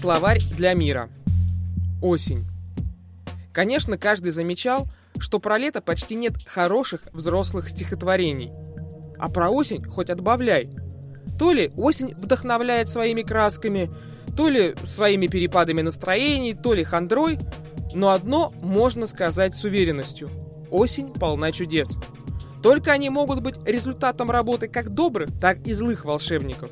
Словарь для мира. Осень. Конечно, каждый замечал, что про лето почти нет хороших взрослых стихотворений. А про осень хоть отбавляй. То ли осень вдохновляет своими красками, то ли своими перепадами настроений, то ли хандрой, но одно можно сказать с уверенностью. Осень полна чудес. Только они могут быть результатом работы как добрых, так и злых волшебников.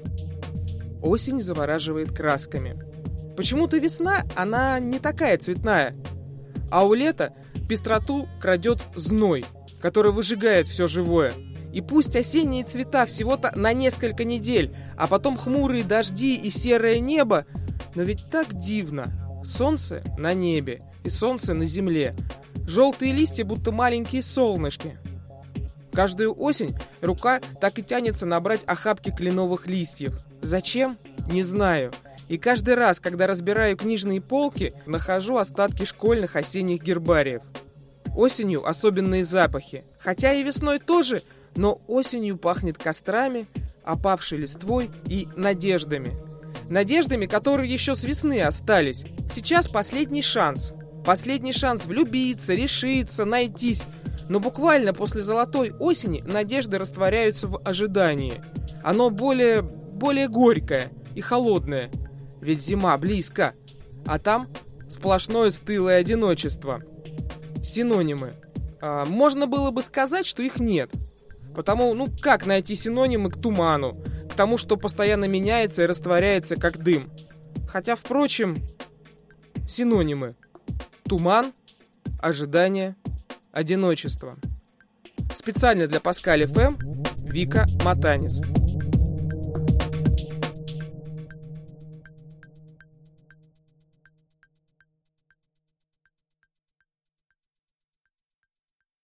Осень завораживает красками – Почему-то весна, она не такая цветная. А у лета пестроту крадет зной, который выжигает все живое. И пусть осенние цвета всего-то на несколько недель, а потом хмурые дожди и серое небо, но ведь так дивно. Солнце на небе и солнце на земле. Желтые листья будто маленькие солнышки. Каждую осень рука так и тянется набрать охапки кленовых листьев. Зачем? Не знаю. И каждый раз, когда разбираю книжные полки, нахожу остатки школьных осенних гербариев. Осенью особенные запахи. Хотя и весной тоже, но осенью пахнет кострами, опавшей листвой и надеждами. Надеждами, которые еще с весны остались. Сейчас последний шанс. Последний шанс влюбиться, решиться, найтись. Но буквально после золотой осени надежды растворяются в ожидании. Оно более... более горькое и холодное ведь зима близко. А там сплошное стылое одиночество. Синонимы. А, можно было бы сказать, что их нет. Потому, ну как найти синонимы к туману, к тому, что постоянно меняется и растворяется, как дым. Хотя, впрочем, синонимы. Туман, ожидание, одиночество. Специально для Паскаль ФМ Вика Матанис.